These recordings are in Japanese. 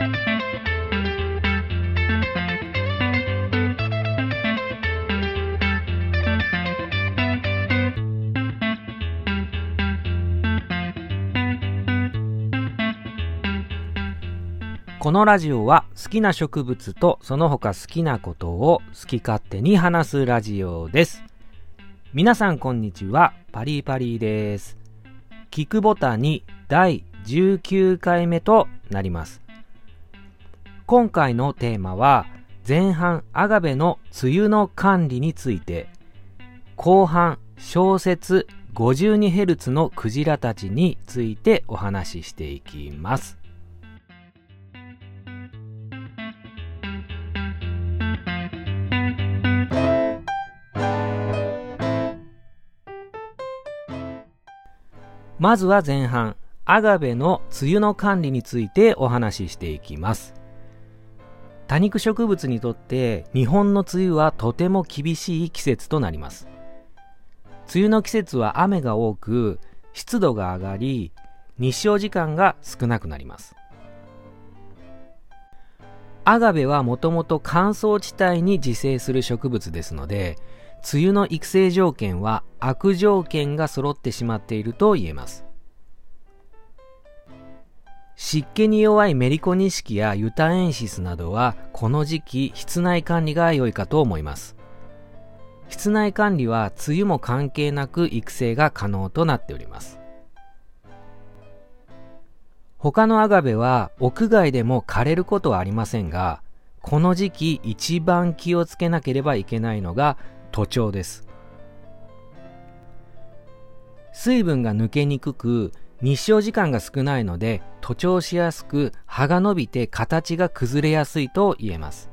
このラジオは好きな植物とその他好きなことを好き勝手に話すラジオです。皆さんこんにちは、パリパリです。聞くボタンに第19回目となります。今回のテーマは前半アガベの梅雨の管理について後半小説 52Hz のクジラたちについてお話ししていきます。まずは前半、アガベの梅雨の管理についてお話ししていきます。多肉植物にとって日本の梅雨はとても厳しい季節となります。梅雨の季節は雨が多く、湿度が上がり、日照時間が少なくなります。アガベはもともと乾燥地帯に自生する植物ですので、梅雨の育成条件は悪条件が揃ってしまっていると言えます。湿気に弱いメリコニシキやユタエンシスなどはこの時期室内管理が良いかと思います。室内管理は梅雨も関係なく育成が可能となっております。他のアガベは屋外でも枯れることはありませんが、この時期一番気をつけなければいけないのが徒長です。水分が抜けにくく、日照時間が少ないので徒長しやすく葉が伸びて形が崩れやすいと言えます。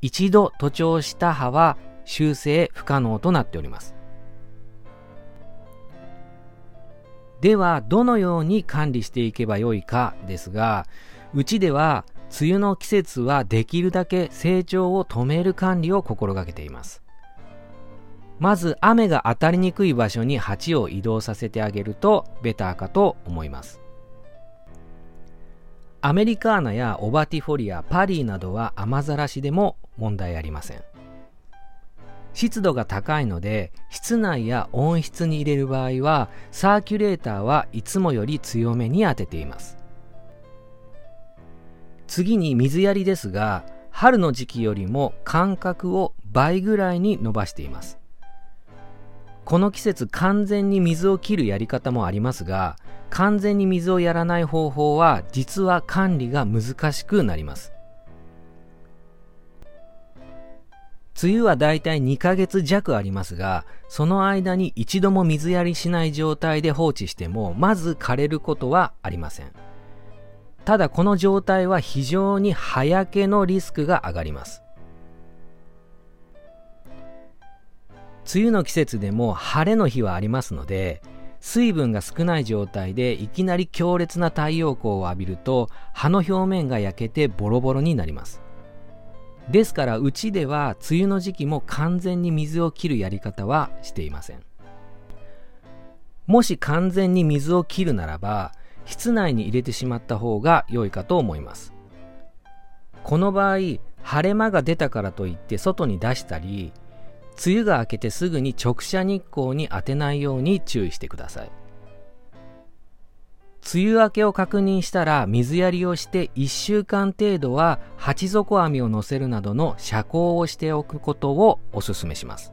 一度徒長した葉は修正不可能となっております。では、どのように管理していけばよいかですが、うちでは梅雨の季節はできるだけ成長を止める管理を心がけています。まず雨が当たりにくい場所に鉢を移動させてあげるとベターかと思います。アメリカーナやオバティフォリア、パリーなどは雨ざらしでも問題ありません。湿度が高いので室内や温室に入れる場合はサーキュレーターはいつもより強めに当てています。次に水やりですが春の時期よりも間隔を倍ぐらいに伸ばしています。この季節完全に水を切るやり方もありますが完全に水をやらない方法は実は管理が難しくなります。梅雨はだいたい2ヶ月弱ありますがその間に一度も水やりしない状態で放置してもまず枯れることはありません。ただこの状態は非常に葉焼けのリスクが上がります。梅雨の季節でも晴れの日はありますので水分が少ない状態でいきなり強烈な太陽光を浴びると葉の表面が焼けてボロボロになります。ですからうちでは梅雨の時期も完全に水を切るやり方はしていません。もし完全に水を切るならば室内に入れてしまった方が良いかと思います。この場合晴れ間が出たからといって外に出したり梅雨が明けてすぐに直射日光に当てないように注意してください。梅雨明けを確認したら水やりをして1週間程度は鉢底網を乗せるなどの遮光をしておくことをお勧めします。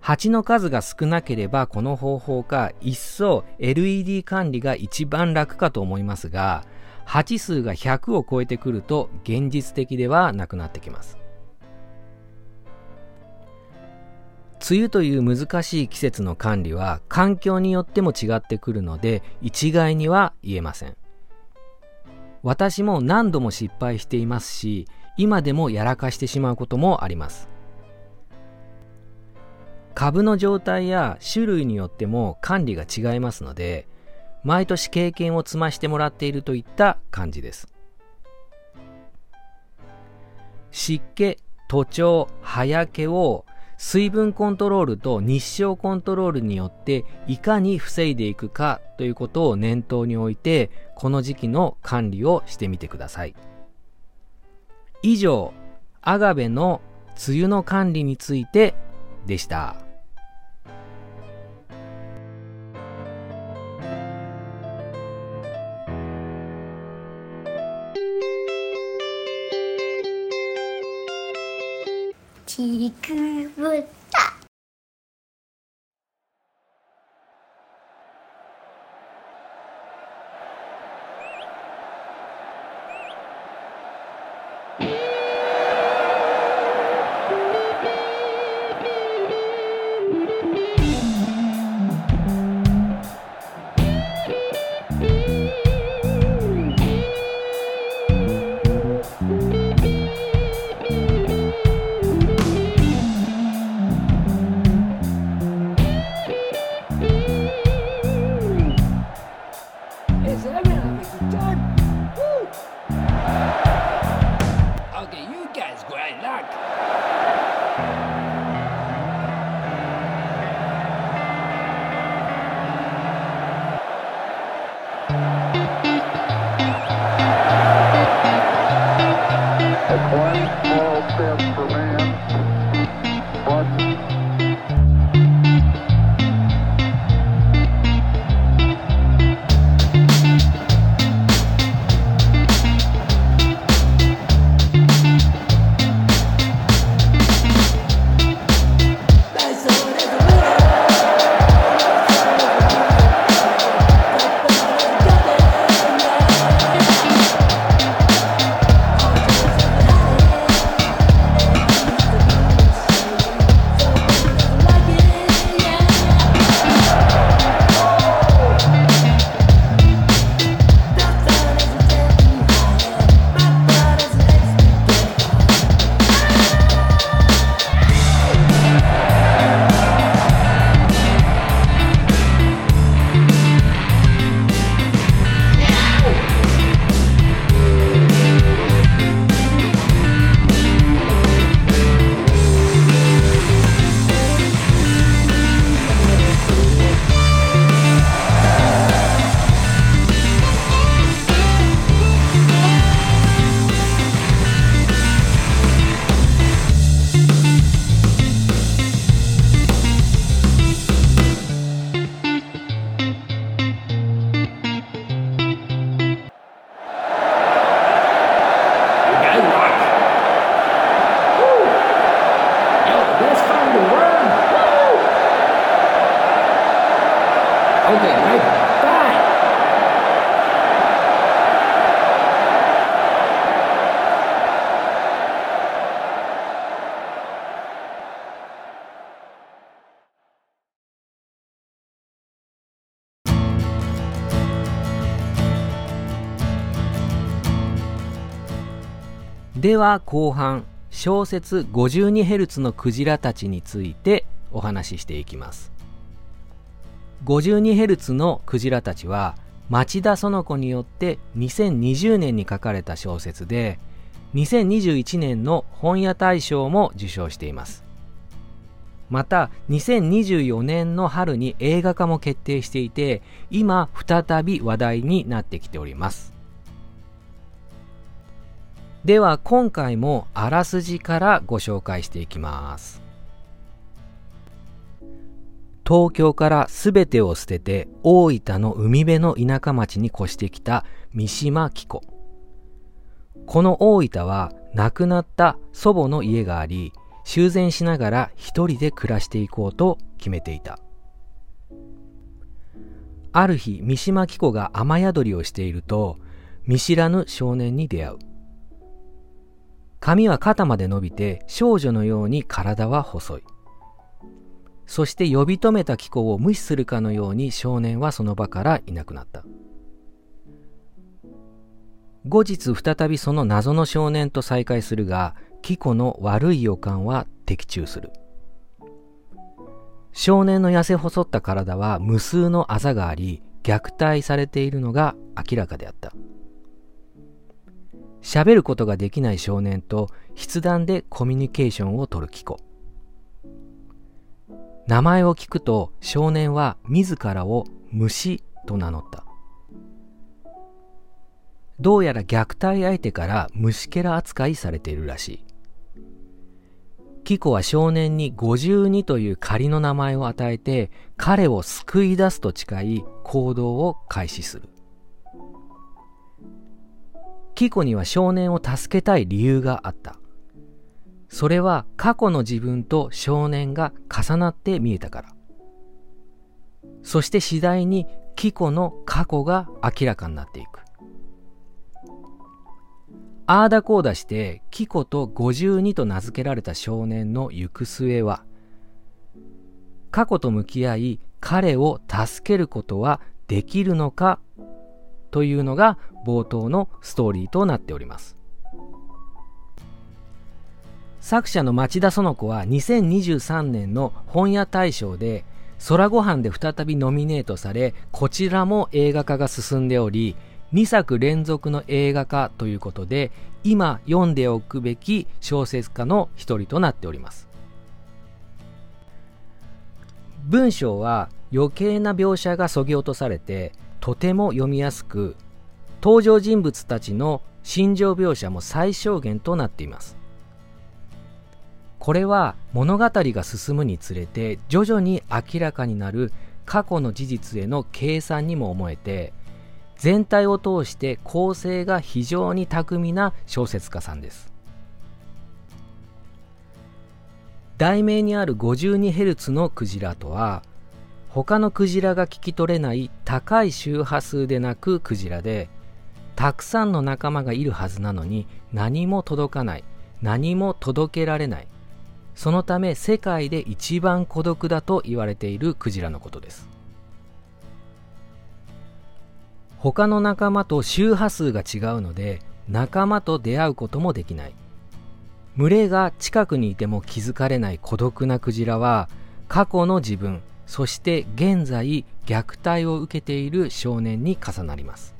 鉢の数が少なければこの方法か一層 LED 管理が一番楽かと思いますが鉢数が100を超えてくると現実的ではなくなってきます。梅雨という難しい季節の管理は環境によっても違ってくるので一概には言えません。私も何度も失敗していますし今でもやらかしてしまうこともあります。株の状態や種類によっても管理が違いますので毎年経験を積ましてもらっているといった感じです。湿気徒長葉焼けを水分コントロールと日照コントロールによっていかに防いでいくかということを念頭に置いてこの時期の管理をしてみてください以上アガベの梅雨の管理についてでした。ちく。ぶでは後半小説 52Hz のクジラたちについてお話ししていきます。52Hz のクジラたちは町田園子によって2020年に書かれた小説で2021年の本屋大賞も受賞しています。また2024年の春に映画化も決定していて今再び話題になってきております。では今回もあらすじからご紹介していきます。東京から全てを捨てて大分の海辺の田舎町に越してきた三島紀子。この大分は亡くなった祖母の家があり修繕しながら一人で暮らしていこうと決めていた。ある日三島紀子が雨宿りをしていると見知らぬ少年に出会う。髪は肩まで伸びて少女のように体は細い。そして呼び止めた気候を無視するかのように少年はその場からいなくなった。後日再びその謎の少年と再会するが、キコの悪い予感は的中する。少年の痩せ細った体は無数のあざがあり、虐待されているのが明らかであった。喋ることができない少年と筆談でコミュニケーションを取る機構。名前を聞くと少年は自らを虫と名乗った。どうやら虐待相手から虫けら扱いされているらしい。キコは少年に52という仮の名前を与えて彼を救い出すと誓い行動を開始する。キコには少年を助けたい理由があった。それは過去の自分と少年が重なって見えたから。そして次第にキコの過去が明らかになっていく。ああだこうだしてキコと52と名付けられた少年の行く末は過去と向き合い彼を助けることはできるのかというのが冒頭のストーリーとなっております。作者の町田園子は2023年の本屋大賞で空ご飯で再びノミネートされこちらも映画化が進んでおり2作連続の映画化ということで今読んでおくべき小説家の一人となっております。文章は余計な描写がそぎ落とされてとても読みやすく登場人物たちの心情描写も最小限となっています。これは物語が進むにつれて徐々に明らかになる過去の事実への計算にも思えて全体を通して構成が非常に巧みな小説家さんです。題名にある 52Hz のクジラとは他のクジラが聞き取れない高い周波数でなくクジラでたくさんの仲間がいるはずなのに何も届かない何も届けられないそのため世界で一番孤独だと言われているクジラのことです。他の仲間と周波数が違うので仲間と出会うこともできない。群れが近くにいても気づかれない孤独なクジラは過去の自分そして現在虐待を受けている少年に重なります。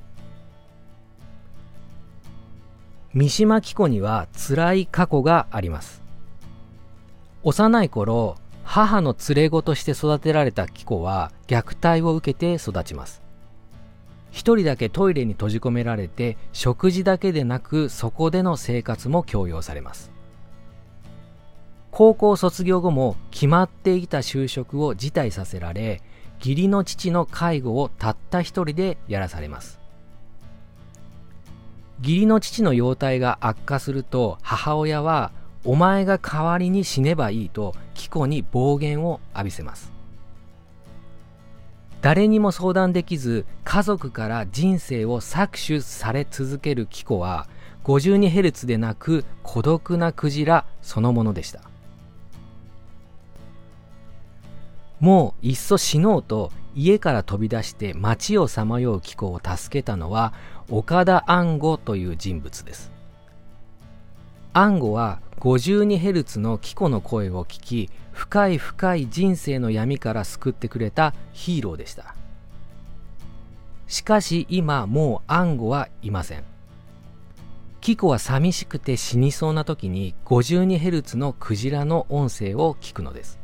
三島紀子には辛い過去があります。幼い頃母の連れ子として育てられた紀子は虐待を受けて育ちます。一人だけトイレに閉じ込められて食事だけでなくそこでの生活も強要されます。高校卒業後も決まっていた就職を辞退させられ義理の父の介護をたった一人でやらされます。義理の父の容態が悪化すると母親はお前が代わりに死ねばいいと貴子に暴言を浴びせます。誰にも相談できず家族から人生を搾取され続けるキコは 52Hz でなく孤独なクジラそのものでした。もういっそ死のうと家から飛び出して街をさまようキコを助けたのは岡田安吾という人物です。安吾は 52Hz のキコの声を聞き深い深い人生の闇から救ってくれたヒーローでした。しかし今もう暗号はいません。キコは寂しくて死にそうな時に 52Hz のクジラの音声を聞くのです。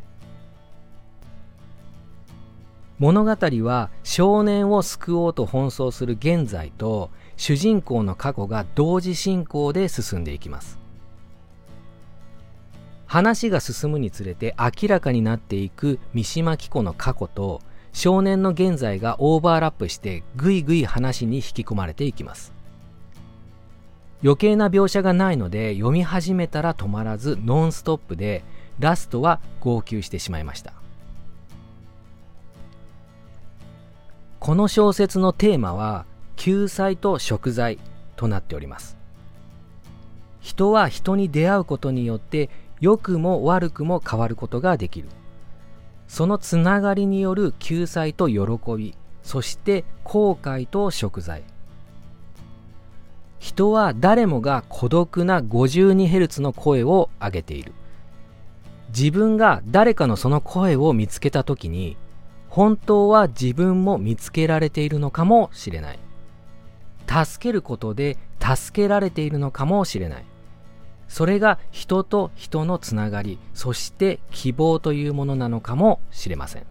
物語は少年を救おうと奔走する現在と主人公の過去が同時進行で進んでいきます。話が進むにつれて明らかになっていく三島紀子の過去と少年の現在がオーバーラップしてぐいぐい話に引き込まれていきます。余計な描写がないので読み始めたら止まらずノンストップでラストは号泣してしまいました。この小説のテーマは救済と贖罪となっております。人は人に出会うことによって良くも悪くも変わることができる。そのつながりによる救済と喜びそして後悔と贖罪。人は誰もが孤独な 52Hz の声を上げている。自分が誰かのその声を見つけた時に本当は自分も見つけられているのかもしれない。助けることで助けられているのかもしれない。それが人と人のつながりそして希望というものなのかもしれません。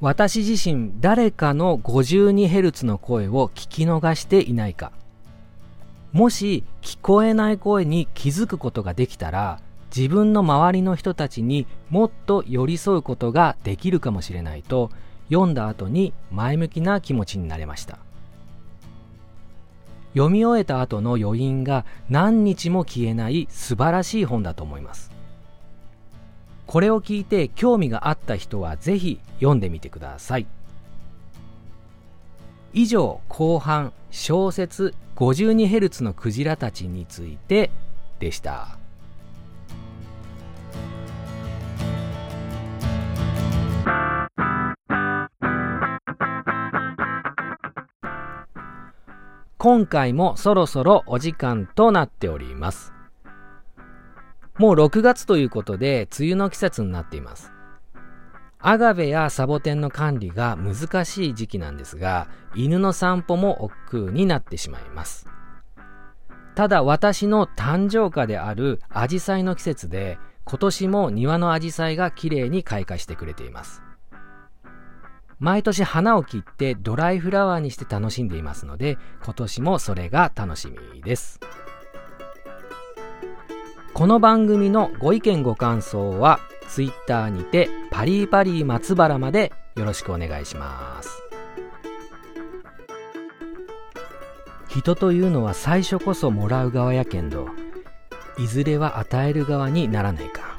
私自身誰かの 52Hz の声を聞き逃していないか。もし聞こえない声に気づくことができたら自分の周りの人たちにもっと寄り添うことができるかもしれないと読んだ後に前向きな気持ちになれました。読み終えた後の余韻が何日も消えない素晴らしい本だと思います。これを聞いて興味があった人はぜひ読んでみてください。以上後半小説 52Hz のクジラたちについてでした。今回もそろそろお時間となっております。もう6月ということで梅雨の季節になっています。アガベやサボテンの管理が難しい時期なんですが、犬の散歩も億劫になってしまいます。ただ私の誕生花であるアジサイの季節で、今年も庭のアジサイが綺麗に開花してくれています。毎年花を切ってドライフラワーにして楽しんでいますので今年もそれが楽しみです。この番組のご意見ご感想は Twitter にてパリパリ松原までよろしくお願いします。人というのは最初こそもらう側やけんどいずれは与える側にならないか。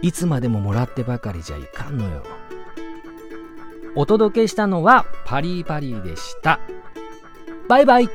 いつまでももらってばかりじゃいかんのよ。お届けしたのはパリーパリーでした。バイバイ